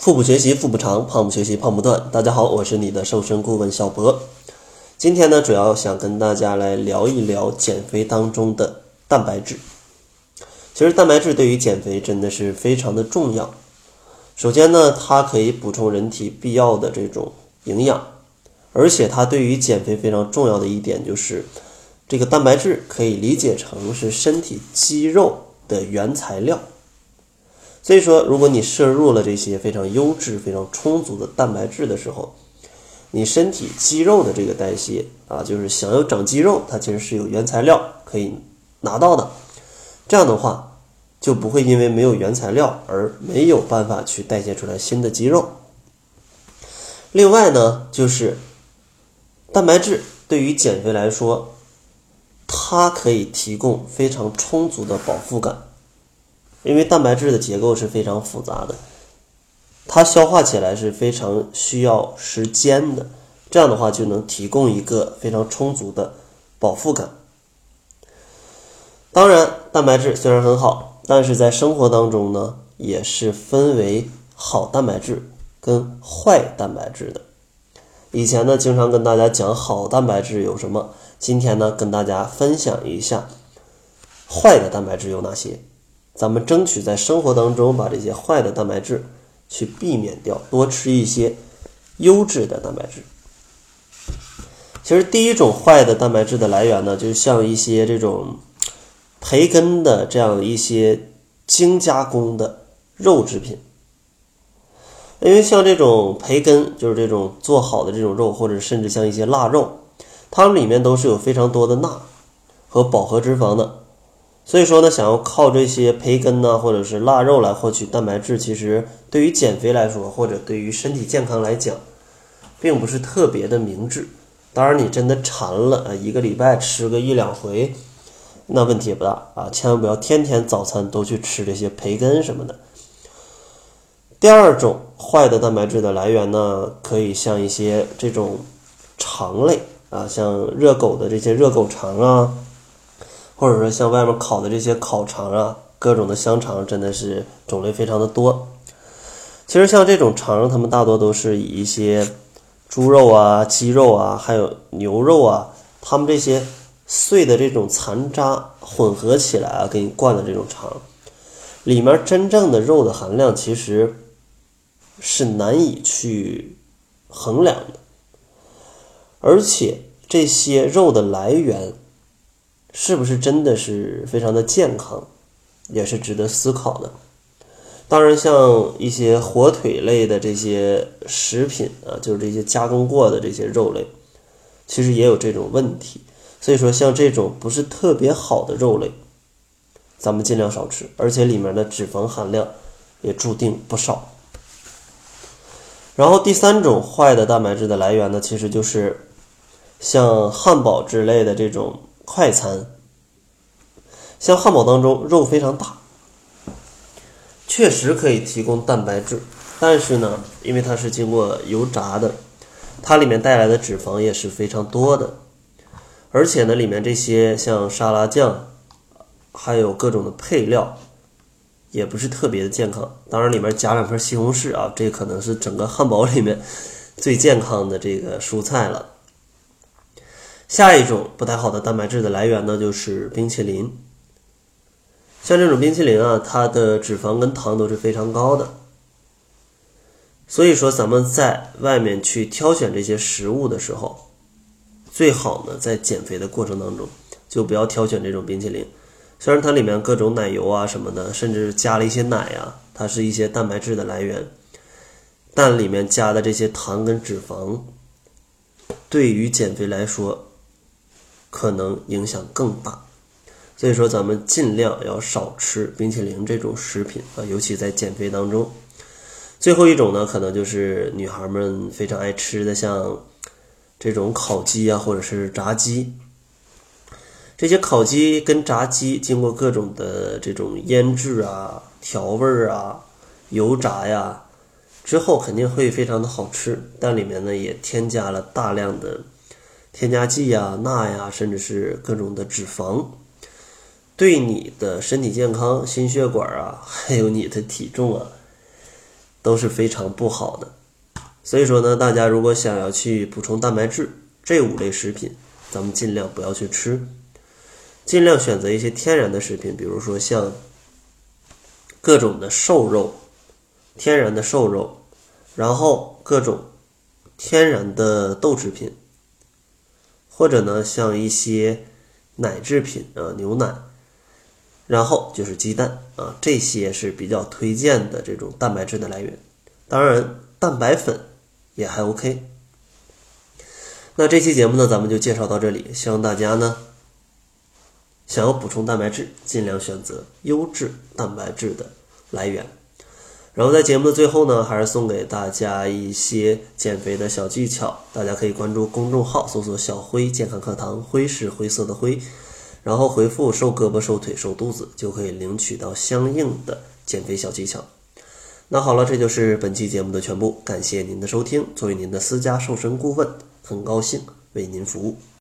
腹部学习腹部长，胖不学习胖不断。大家好，我是你的瘦身顾问小博。今天呢，主要想跟大家来聊一聊减肥当中的蛋白质。其实蛋白质对于减肥真的是非常的重要。首先呢，它可以补充人体必要的这种营养，而且它对于减肥非常重要的一点就是，这个蛋白质可以理解成是身体肌肉的原材料。所以说，如果你摄入了这些非常优质、非常充足的蛋白质的时候，你身体肌肉的这个代谢啊，就是想要长肌肉，它其实是有原材料可以拿到的。这样的话，就不会因为没有原材料而没有办法去代谢出来新的肌肉。另外呢，就是蛋白质对于减肥来说，它可以提供非常充足的饱腹感。因为蛋白质的结构是非常复杂的，它消化起来是非常需要时间的，这样的话就能提供一个非常充足的饱腹感。当然，蛋白质虽然很好，但是在生活当中呢，也是分为好蛋白质跟坏蛋白质的。以前呢，经常跟大家讲好蛋白质有什么，今天呢，跟大家分享一下坏的蛋白质有哪些。咱们争取在生活当中把这些坏的蛋白质去避免掉，多吃一些优质的蛋白质。其实第一种坏的蛋白质的来源呢，就像一些这种培根的这样一些精加工的肉制品，因为像这种培根，就是这种做好的这种肉，或者甚至像一些腊肉，它们里面都是有非常多的钠和饱和脂肪的。所以说呢，想要靠这些培根呢，或者是腊肉来获取蛋白质，其实对于减肥来说，或者对于身体健康来讲，并不是特别的明智。当然，你真的馋了啊，一个礼拜吃个一两回，那问题也不大啊。千万不要天天早餐都去吃这些培根什么的。第二种坏的蛋白质的来源呢，可以像一些这种肠类啊，像热狗的这些热狗肠啊。或者说像外面烤的这些烤肠啊，各种的香肠，真的是种类非常的多。其实像这种肠，它们大多都是以一些猪肉啊、鸡肉啊，还有牛肉啊，它们这些碎的这种残渣混合起来啊，给你灌的这种肠，里面真正的肉的含量其实是难以去衡量的，而且这些肉的来源。是不是真的是非常的健康，也是值得思考的。当然，像一些火腿类的这些食品啊，就是这些加工过的这些肉类，其实也有这种问题。所以说，像这种不是特别好的肉类，咱们尽量少吃，而且里面的脂肪含量也注定不少。然后第三种坏的蛋白质的来源呢，其实就是像汉堡之类的这种。快餐，像汉堡当中肉非常大，确实可以提供蛋白质，但是呢，因为它是经过油炸的，它里面带来的脂肪也是非常多的，而且呢，里面这些像沙拉酱，还有各种的配料，也不是特别的健康。当然，里面夹两片西红柿啊，这可能是整个汉堡里面最健康的这个蔬菜了。下一种不太好的蛋白质的来源呢，就是冰淇淋。像这种冰淇淋啊，它的脂肪跟糖都是非常高的。所以说，咱们在外面去挑选这些食物的时候，最好呢，在减肥的过程当中，就不要挑选这种冰淇淋。虽然它里面各种奶油啊什么的，甚至加了一些奶啊，它是一些蛋白质的来源，但里面加的这些糖跟脂肪，对于减肥来说，可能影响更大，所以说咱们尽量要少吃冰淇淋这种食品啊，尤其在减肥当中。最后一种呢，可能就是女孩们非常爱吃的，像这种烤鸡啊，或者是炸鸡。这些烤鸡跟炸鸡经过各种的这种腌制啊、调味儿啊、油炸呀之后，肯定会非常的好吃，但里面呢也添加了大量的。添加剂呀、钠呀，甚至是各种的脂肪，对你的身体健康、心血管啊，还有你的体重啊，都是非常不好的。所以说呢，大家如果想要去补充蛋白质，这五类食品咱们尽量不要去吃，尽量选择一些天然的食品，比如说像各种的瘦肉，天然的瘦肉，然后各种天然的豆制品，或者呢像一些奶制品啊，牛奶。然后就是鸡蛋啊，这些是比较推荐的这种蛋白质的来源。当然，蛋白粉也还 OK。那这期节目呢，咱们就介绍到这里。希望大家呢，想要补充蛋白质，尽量选择优质蛋白质的来源。然后在节目的最后呢，还是送给大家一些减肥的小技巧。大家可以关注公众号，搜索“小辉健康课堂”，辉是灰色的灰。然后回复“瘦胳膊、瘦腿、瘦肚子”，就可以领取到相应的减肥小技巧。那好了，这就是本期节目的全部。感谢您的收听。作为您的私家瘦身顾问，很高兴为您服务。